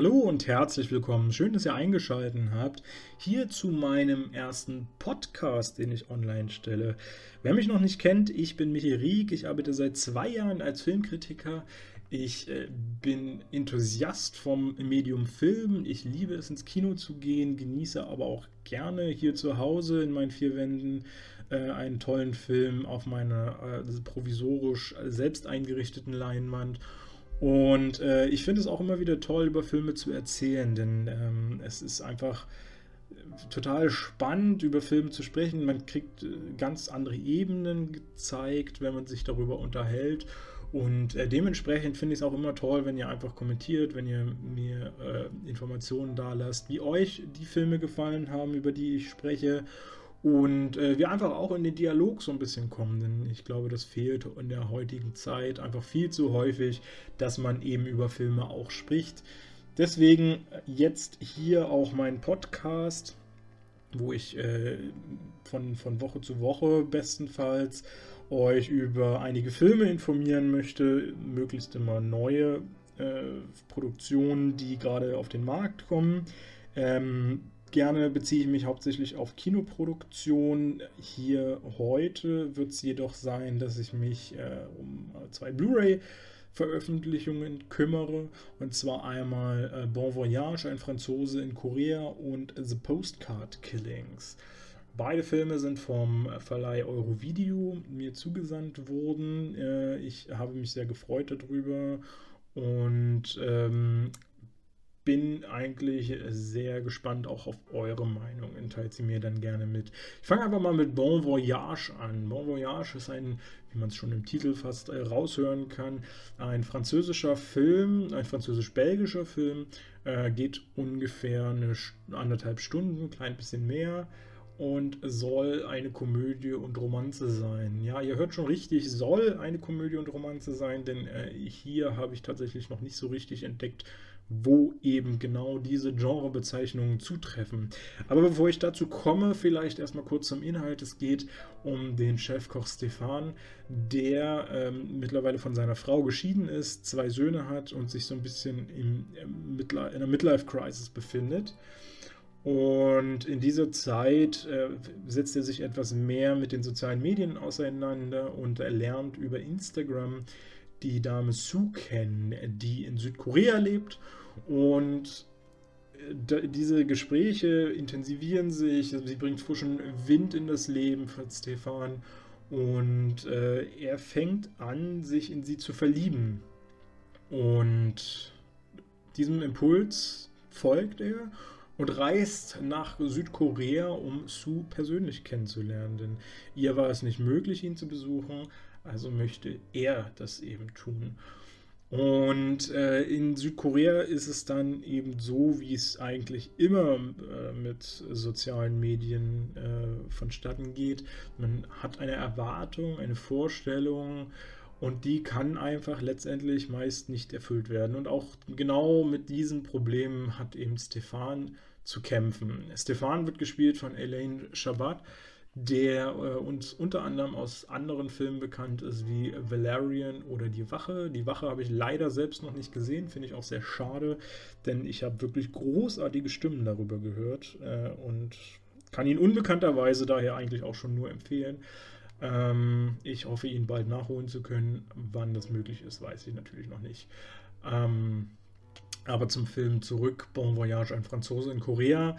Hallo und herzlich willkommen. Schön, dass ihr eingeschaltet habt. Hier zu meinem ersten Podcast, den ich online stelle. Wer mich noch nicht kennt, ich bin Michael Rieck. Ich arbeite seit zwei Jahren als Filmkritiker. Ich äh, bin Enthusiast vom Medium Film. Ich liebe es, ins Kino zu gehen, genieße aber auch gerne hier zu Hause in meinen vier Wänden äh, einen tollen Film auf meiner äh, provisorisch selbst eingerichteten Leinwand und äh, ich finde es auch immer wieder toll, über Filme zu erzählen, denn ähm, es ist einfach total spannend, über Filme zu sprechen. Man kriegt äh, ganz andere Ebenen gezeigt, wenn man sich darüber unterhält. Und äh, dementsprechend finde ich es auch immer toll, wenn ihr einfach kommentiert, wenn ihr mir äh, Informationen da lasst, wie euch die Filme gefallen haben, über die ich spreche und äh, wir einfach auch in den Dialog so ein bisschen kommen, denn ich glaube, das fehlt in der heutigen Zeit einfach viel zu häufig, dass man eben über Filme auch spricht. Deswegen jetzt hier auch mein Podcast, wo ich äh, von, von Woche zu Woche bestenfalls euch über einige Filme informieren möchte, möglichst immer neue äh, Produktionen, die gerade auf den Markt kommen. Ähm, Gerne beziehe ich mich hauptsächlich auf Kinoproduktion. Hier heute wird es jedoch sein, dass ich mich äh, um zwei Blu-ray-Veröffentlichungen kümmere. Und zwar einmal äh, Bon Voyage, ein Franzose in Korea und The Postcard Killings. Beide Filme sind vom Verleih Eurovideo mir zugesandt worden. Äh, ich habe mich sehr gefreut darüber und ähm, bin eigentlich sehr gespannt auch auf eure Meinung. Teilt sie mir dann gerne mit. Ich fange einfach mal mit Bon Voyage an. Bon Voyage ist ein, wie man es schon im Titel fast äh, raushören kann, ein französischer Film, ein französisch-belgischer Film. Äh, geht ungefähr eine anderthalb Stunden, klein bisschen mehr und soll eine Komödie und Romanze sein. Ja, ihr hört schon richtig, soll eine Komödie und Romanze sein, denn äh, hier habe ich tatsächlich noch nicht so richtig entdeckt, wo eben genau diese Genrebezeichnungen zutreffen. Aber bevor ich dazu komme, vielleicht erstmal kurz zum Inhalt. Es geht um den Chefkoch Stefan, der ähm, mittlerweile von seiner Frau geschieden ist, zwei Söhne hat und sich so ein bisschen im, im in der Midlife-Crisis befindet. Und in dieser Zeit äh, setzt er sich etwas mehr mit den sozialen Medien auseinander und er lernt über Instagram die Dame Sue kennen, die in Südkorea lebt und äh, diese Gespräche intensivieren sich, sie bringt frischen Wind in das Leben von Stefan und äh, er fängt an, sich in sie zu verlieben. Und diesem Impuls folgt er und reist nach Südkorea, um Sue persönlich kennenzulernen. Denn ihr war es nicht möglich, ihn zu besuchen, also möchte er das eben tun. Und äh, in Südkorea ist es dann eben so, wie es eigentlich immer äh, mit sozialen Medien äh, vonstatten geht. Man hat eine Erwartung, eine Vorstellung und die kann einfach letztendlich meist nicht erfüllt werden. Und auch genau mit diesen Problemen hat eben Stefan zu kämpfen. Stefan wird gespielt von Elaine Shabbat der äh, uns unter anderem aus anderen Filmen bekannt ist, wie Valerian oder Die Wache. Die Wache habe ich leider selbst noch nicht gesehen, finde ich auch sehr schade, denn ich habe wirklich großartige Stimmen darüber gehört äh, und kann ihn unbekannterweise daher eigentlich auch schon nur empfehlen. Ähm, ich hoffe, ihn bald nachholen zu können. Wann das möglich ist, weiß ich natürlich noch nicht. Ähm, aber zum Film zurück, Bon Voyage, ein Franzose in Korea.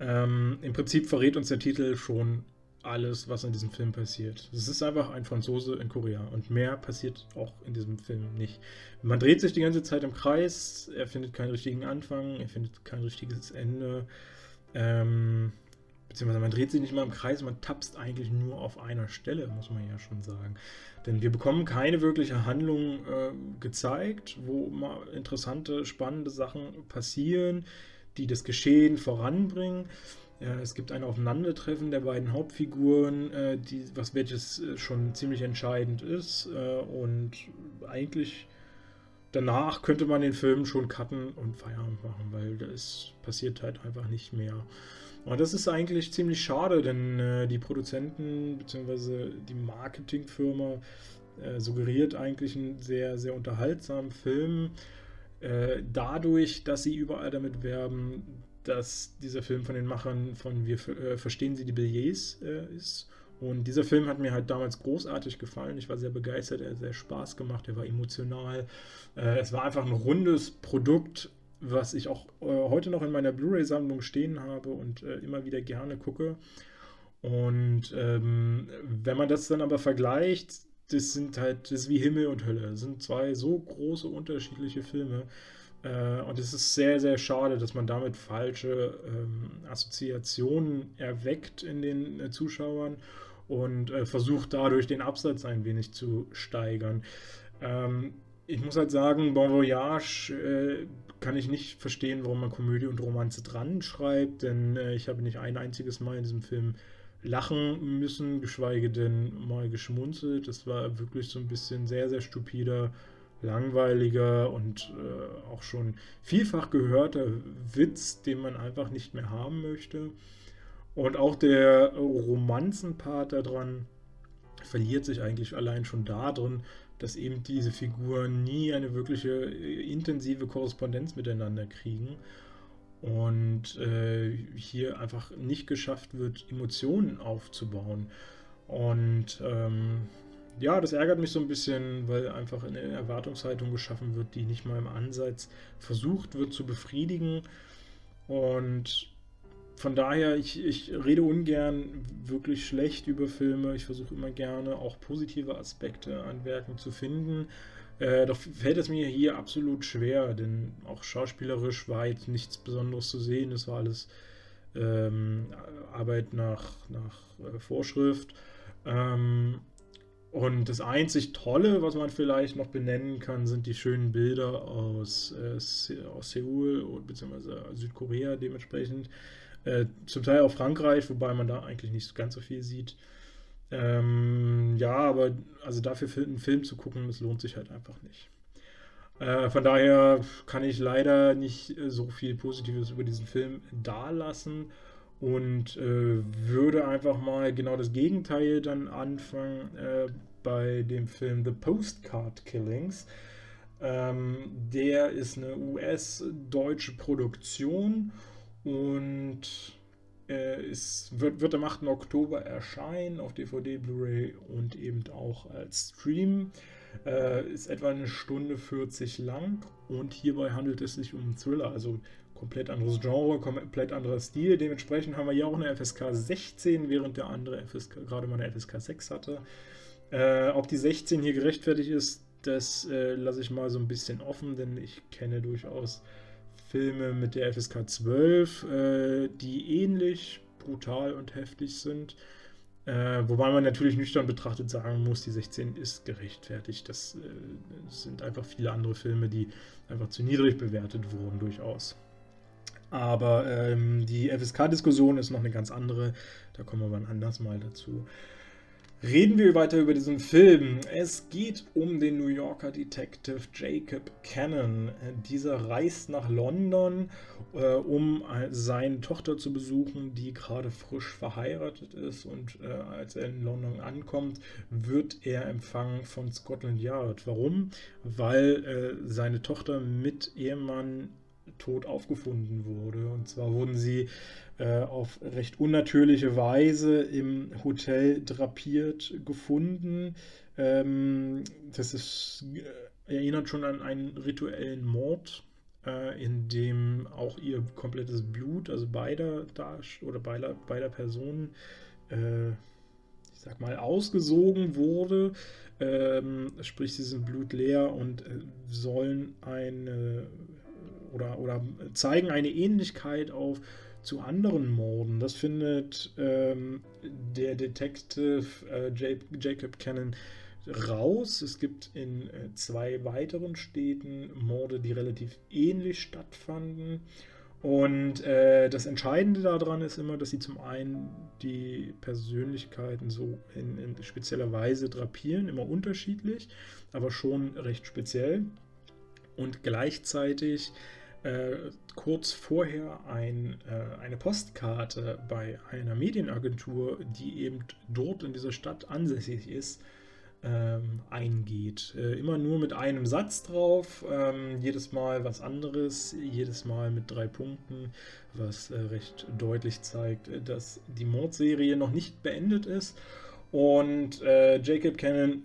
Ähm, Im Prinzip verrät uns der Titel schon alles, was in diesem Film passiert. Es ist einfach ein Franzose in Korea und mehr passiert auch in diesem Film nicht. Man dreht sich die ganze Zeit im Kreis, er findet keinen richtigen Anfang, er findet kein richtiges Ende. Ähm, beziehungsweise man dreht sich nicht mal im Kreis, man tapst eigentlich nur auf einer Stelle, muss man ja schon sagen. Denn wir bekommen keine wirkliche Handlung äh, gezeigt, wo mal interessante, spannende Sachen passieren, die das Geschehen voranbringen. Ja, es gibt ein Aufeinandertreffen der beiden Hauptfiguren, äh, die, was welches äh, schon ziemlich entscheidend ist. Äh, und eigentlich danach könnte man den Film schon cutten und Feierabend machen, weil es passiert halt einfach nicht mehr. Und das ist eigentlich ziemlich schade, denn äh, die Produzenten bzw. die Marketingfirma äh, suggeriert eigentlich einen sehr, sehr unterhaltsamen Film äh, dadurch, dass sie überall damit werben, dass dieser Film von den Machern von Wir äh, verstehen Sie die Billets äh, ist. Und dieser Film hat mir halt damals großartig gefallen. Ich war sehr begeistert, er hat sehr Spaß gemacht, er war emotional. Äh, es war einfach ein rundes Produkt, was ich auch äh, heute noch in meiner Blu-ray-Sammlung stehen habe und äh, immer wieder gerne gucke. Und ähm, wenn man das dann aber vergleicht, das sind halt, das ist wie Himmel und Hölle. Das sind zwei so große unterschiedliche Filme. Äh, und es ist sehr, sehr schade, dass man damit falsche ähm, Assoziationen erweckt in den äh, Zuschauern und äh, versucht dadurch den Absatz ein wenig zu steigern. Ähm, ich muss halt sagen, Bon Voyage äh, kann ich nicht verstehen, warum man Komödie und Romanze dran schreibt, denn äh, ich habe nicht ein einziges Mal in diesem Film lachen müssen, geschweige denn mal geschmunzelt. Das war wirklich so ein bisschen sehr, sehr stupider, langweiliger und äh, auch schon vielfach gehörter Witz, den man einfach nicht mehr haben möchte. Und auch der Romanzenpart daran verliert sich eigentlich allein schon darin, dass eben diese Figuren nie eine wirkliche äh, intensive Korrespondenz miteinander kriegen und äh, hier einfach nicht geschafft wird, Emotionen aufzubauen. Und ähm, ja, das ärgert mich so ein bisschen, weil einfach eine Erwartungshaltung geschaffen wird, die nicht mal im Ansatz versucht wird zu befriedigen. Und von daher, ich, ich rede ungern wirklich schlecht über Filme. Ich versuche immer gerne auch positive Aspekte an Werken zu finden. Äh, doch fällt es mir hier absolut schwer, denn auch schauspielerisch war jetzt nichts Besonderes zu sehen. Es war alles ähm, Arbeit nach, nach äh, Vorschrift. Ähm, und das einzig Tolle, was man vielleicht noch benennen kann, sind die schönen Bilder aus, äh, aus Seoul bzw. Südkorea dementsprechend. Äh, zum Teil auch Frankreich, wobei man da eigentlich nicht ganz so viel sieht. Ähm, ja, aber also dafür einen Film zu gucken, das lohnt sich halt einfach nicht. Äh, von daher kann ich leider nicht äh, so viel Positives über diesen Film dalassen und äh, würde einfach mal genau das Gegenteil dann anfangen äh, bei dem Film The Postcard Killings. Ähm, der ist eine US-deutsche Produktion und äh, es wird, wird am 8. Oktober erscheinen auf DVD, Blu-ray und eben auch als Stream. Äh, ist etwa eine Stunde 40 lang und hierbei handelt es sich um einen Thriller, also komplett anderes Genre, komplett anderer Stil. Dementsprechend haben wir hier auch eine FSK 16, während der andere FSK, gerade mal eine FSK 6 hatte. Äh, ob die 16 hier gerechtfertigt ist, das äh, lasse ich mal so ein bisschen offen, denn ich kenne durchaus Filme mit der FSK 12, äh, die ähnlich brutal und heftig sind. Äh, wobei man natürlich nüchtern betrachtet sagen muss, die 16 ist gerechtfertigt. Das, äh, das sind einfach viele andere Filme, die einfach zu niedrig bewertet wurden, durchaus. Aber ähm, die FSK-Diskussion ist noch eine ganz andere. Da kommen wir wann anders mal dazu. Reden wir weiter über diesen Film. Es geht um den New Yorker Detective Jacob Cannon. Dieser reist nach London, äh, um seine Tochter zu besuchen, die gerade frisch verheiratet ist. Und äh, als er in London ankommt, wird er empfangen von Scotland Yard. Warum? Weil äh, seine Tochter mit Ehemann tot aufgefunden wurde. Und zwar wurden sie äh, auf recht unnatürliche Weise im Hotel drapiert gefunden. Ähm, das ist, äh, erinnert schon an einen rituellen Mord, äh, in dem auch ihr komplettes Blut, also beider oder beider, beider Personen, äh, ich sag mal, ausgesogen wurde. Ähm, sprich, sie sind blutleer und äh, sollen eine oder, oder zeigen eine Ähnlichkeit auf zu anderen Morden. Das findet ähm, der Detective äh, Jacob Cannon raus. Es gibt in äh, zwei weiteren Städten Morde, die relativ ähnlich stattfanden. Und äh, das Entscheidende daran ist immer, dass sie zum einen die Persönlichkeiten so in, in spezieller Weise drapieren, immer unterschiedlich, aber schon recht speziell. Und gleichzeitig äh, kurz vorher ein, äh, eine Postkarte bei einer Medienagentur, die eben dort in dieser Stadt ansässig ist, ähm, eingeht. Äh, immer nur mit einem Satz drauf, ähm, jedes Mal was anderes, jedes Mal mit drei Punkten, was äh, recht deutlich zeigt, äh, dass die Mordserie noch nicht beendet ist. Und äh, Jacob Cannon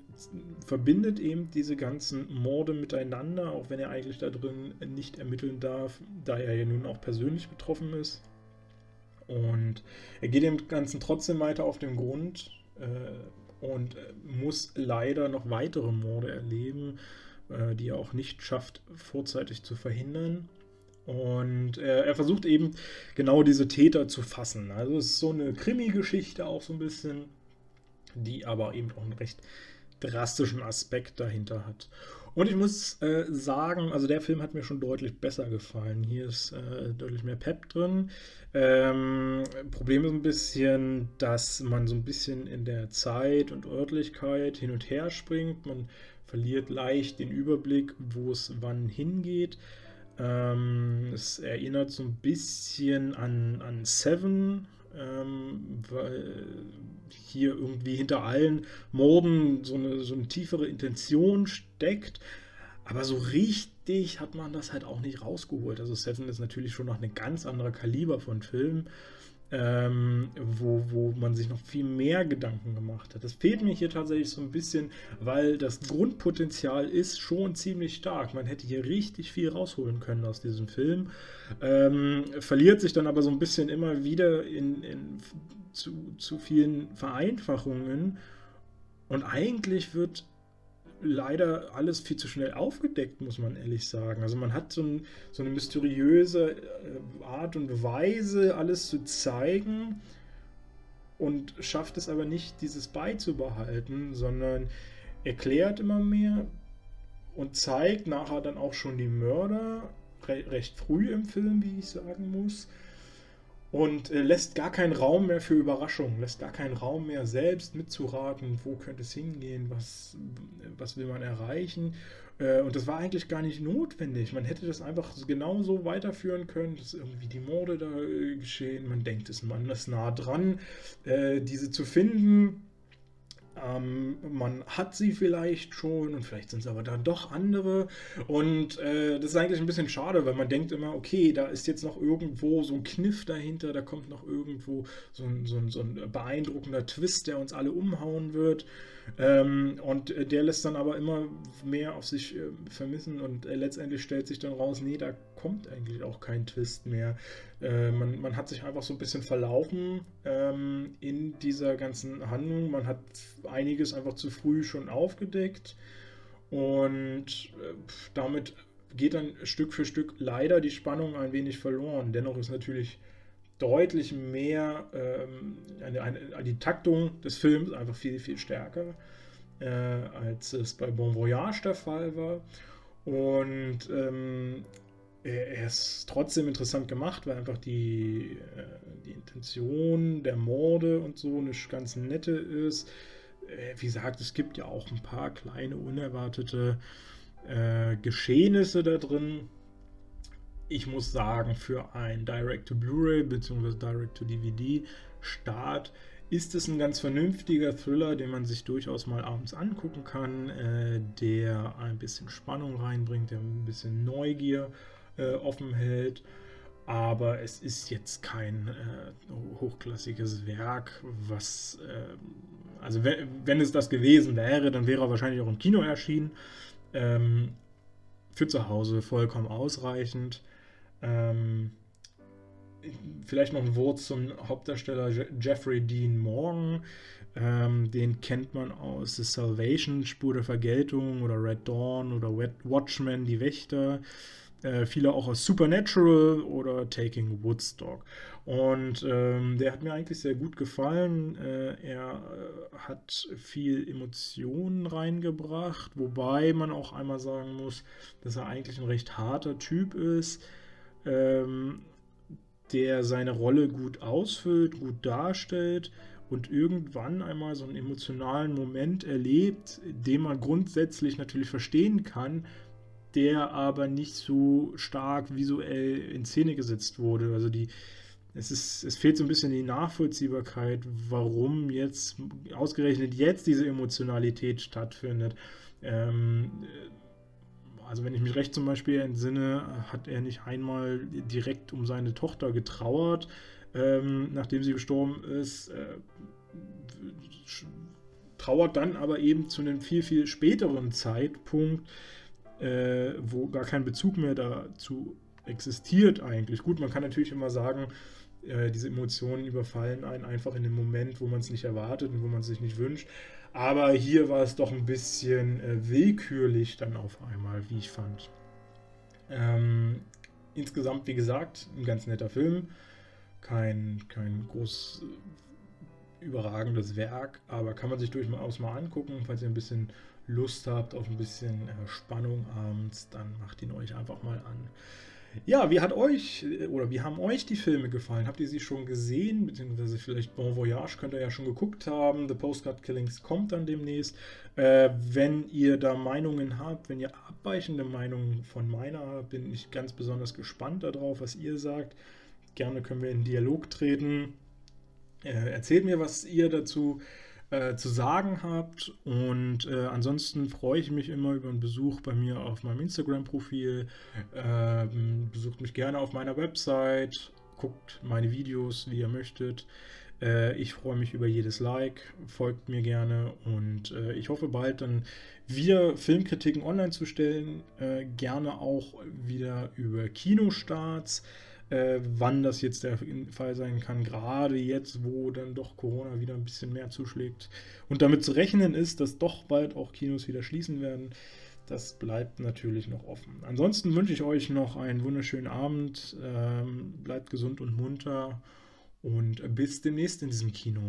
verbindet eben diese ganzen Morde miteinander, auch wenn er eigentlich da drin nicht ermitteln darf, da er ja nun auch persönlich betroffen ist. Und er geht dem Ganzen trotzdem weiter auf den Grund äh, und muss leider noch weitere Morde erleben, äh, die er auch nicht schafft, vorzeitig zu verhindern. Und äh, er versucht eben genau diese Täter zu fassen. Also es ist so eine Krimi-Geschichte auch so ein bisschen, die aber eben auch einen recht drastischen Aspekt dahinter hat. Und ich muss äh, sagen, also der Film hat mir schon deutlich besser gefallen. Hier ist äh, deutlich mehr Pep drin. Ähm, Problem ist ein bisschen, dass man so ein bisschen in der Zeit und Örtlichkeit hin und her springt. Man verliert leicht den Überblick, wo es wann hingeht. Ähm, es erinnert so ein bisschen an, an Seven, ähm, weil hier irgendwie hinter allen Morden so eine, so eine tiefere Intention steckt. Aber so richtig hat man das halt auch nicht rausgeholt. Also Seven ist natürlich schon noch ein ganz anderer Kaliber von Film ähm, wo, wo man sich noch viel mehr Gedanken gemacht hat. Das fehlt mir hier tatsächlich so ein bisschen, weil das Grundpotenzial ist schon ziemlich stark. Man hätte hier richtig viel rausholen können aus diesem Film. Ähm, verliert sich dann aber so ein bisschen immer wieder in, in zu, zu vielen Vereinfachungen. Und eigentlich wird leider alles viel zu schnell aufgedeckt, muss man ehrlich sagen. Also man hat so, ein, so eine mysteriöse äh, Art und Weise, alles zu zeigen und schafft es aber nicht, dieses beizubehalten, sondern erklärt immer mehr und zeigt nachher dann auch schon die Mörder recht früh im Film, wie ich sagen muss und äh, lässt gar keinen Raum mehr für Überraschungen, lässt gar keinen Raum mehr selbst mitzuraten, wo könnte es hingehen, was, was will man erreichen. Äh, und das war eigentlich gar nicht notwendig. Man hätte das einfach genauso weiterführen können, dass irgendwie die Morde da äh, geschehen. Man denkt, es man ist nah dran, äh, diese zu finden ähm, man hat sie vielleicht schon und vielleicht sind es aber dann doch andere. Und äh, das ist eigentlich ein bisschen schade, weil man denkt immer, okay, da ist jetzt noch irgendwo so ein Kniff dahinter, da kommt noch irgendwo so ein, so ein, so ein beeindruckender Twist, der uns alle umhauen wird. Ähm, und äh, der lässt dann aber immer mehr auf sich äh, vermissen und äh, letztendlich stellt sich dann raus, nee, da kommt eigentlich auch kein Twist mehr. Äh, man, man, hat sich einfach so ein bisschen verlaufen ähm, in dieser ganzen Handlung. Man hat einiges einfach zu früh schon aufgedeckt und äh, damit geht dann Stück für Stück leider die Spannung ein wenig verloren. Dennoch ist natürlich deutlich mehr, ähm, eine, eine, die Taktung des Films einfach viel, viel stärker, äh, als es bei Bon Voyage der Fall war. Und ähm, er ist trotzdem interessant gemacht, weil einfach die, äh, die Intention der Morde und so eine ganz nette ist. Äh, wie gesagt, es gibt ja auch ein paar kleine, unerwartete äh, Geschehnisse da drin, ich muss sagen, für ein Direct-to-Blu-ray bzw. Direct-to-DVD-Start ist es ein ganz vernünftiger Thriller, den man sich durchaus mal abends angucken kann, äh, der ein bisschen Spannung reinbringt, der ein bisschen Neugier äh, offen hält. Aber es ist jetzt kein äh, hochklassiges Werk, was, äh, also wenn, wenn, es das gewesen wäre, dann wäre er wahrscheinlich auch im Kino erschienen. Ähm, für zu Hause vollkommen ausreichend. Ähm, vielleicht noch ein Wort zum Hauptdarsteller Jeffrey Dean Morgan. Ähm, den kennt man aus The Salvation, Spur der Vergeltung oder Red Dawn oder Watchmen, die Wächter. Äh, viele auch aus Supernatural oder Taking Woodstock. Und ähm, der hat mir eigentlich sehr gut gefallen. Äh, er äh, hat viel Emotionen reingebracht, wobei man auch einmal sagen muss, dass er eigentlich ein recht harter Typ ist ähm, der seine Rolle gut ausfüllt, gut darstellt und irgendwann einmal so einen emotionalen Moment erlebt, den man grundsätzlich natürlich verstehen kann, der aber nicht so stark visuell in Szene gesetzt wurde. Also die, es, ist, es fehlt so ein bisschen die Nachvollziehbarkeit, warum jetzt ausgerechnet jetzt diese Emotionalität stattfindet. Ähm, also wenn ich mich recht zum Beispiel entsinne, hat er nicht einmal direkt um seine Tochter getrauert, ähm, nachdem sie gestorben ist. Äh, trauert dann aber eben zu einem viel, viel späteren Zeitpunkt, äh, wo gar kein Bezug mehr dazu existiert eigentlich. Gut, man kann natürlich immer sagen, äh, diese Emotionen überfallen einen einfach in dem Moment, wo man es nicht erwartet und wo man es sich nicht wünscht. Aber hier war es doch ein bisschen äh, willkürlich dann auf einmal, wie ich fand. Ähm, insgesamt, wie gesagt, ein ganz netter Film. Kein, kein groß äh, überragendes Werk, aber kann man sich durchaus mal angucken, falls ihr ein bisschen Lust habt auf ein bisschen äh, Spannung abends, dann macht ihn euch einfach mal an. Ja, wie hat euch oder wie haben euch die Filme gefallen? Habt ihr sie schon gesehen? Beziehungsweise vielleicht Bon Voyage könnt ihr ja schon geguckt haben. The Postcard Killings kommt dann demnächst. Äh, wenn ihr da Meinungen habt, wenn ihr abweichende Meinungen von meiner habt, bin ich ganz besonders gespannt darauf, was ihr sagt. Gerne können wir in Dialog treten. Äh, erzählt mir, was ihr dazu äh, zu sagen habt. Und äh, ansonsten freue ich mich immer über einen Besuch bei mir auf meinem Instagram-Profil. Ähm, besucht mich gerne auf meiner Website, guckt meine Videos, wie ihr möchtet. Äh, ich freue mich über jedes Like, folgt mir gerne und äh, ich hoffe bald dann wieder Filmkritiken online zu stellen. Äh, gerne auch wieder über Kinostarts äh, wann das jetzt der Fall sein kann, gerade jetzt, wo dann doch Corona wieder ein bisschen mehr zuschlägt und damit zu rechnen ist, dass doch bald auch Kinos wieder schließen werden. Das bleibt natürlich noch offen. Ansonsten wünsche ich euch noch einen wunderschönen Abend. Ähm, bleibt gesund und munter und bis demnächst in diesem Kino.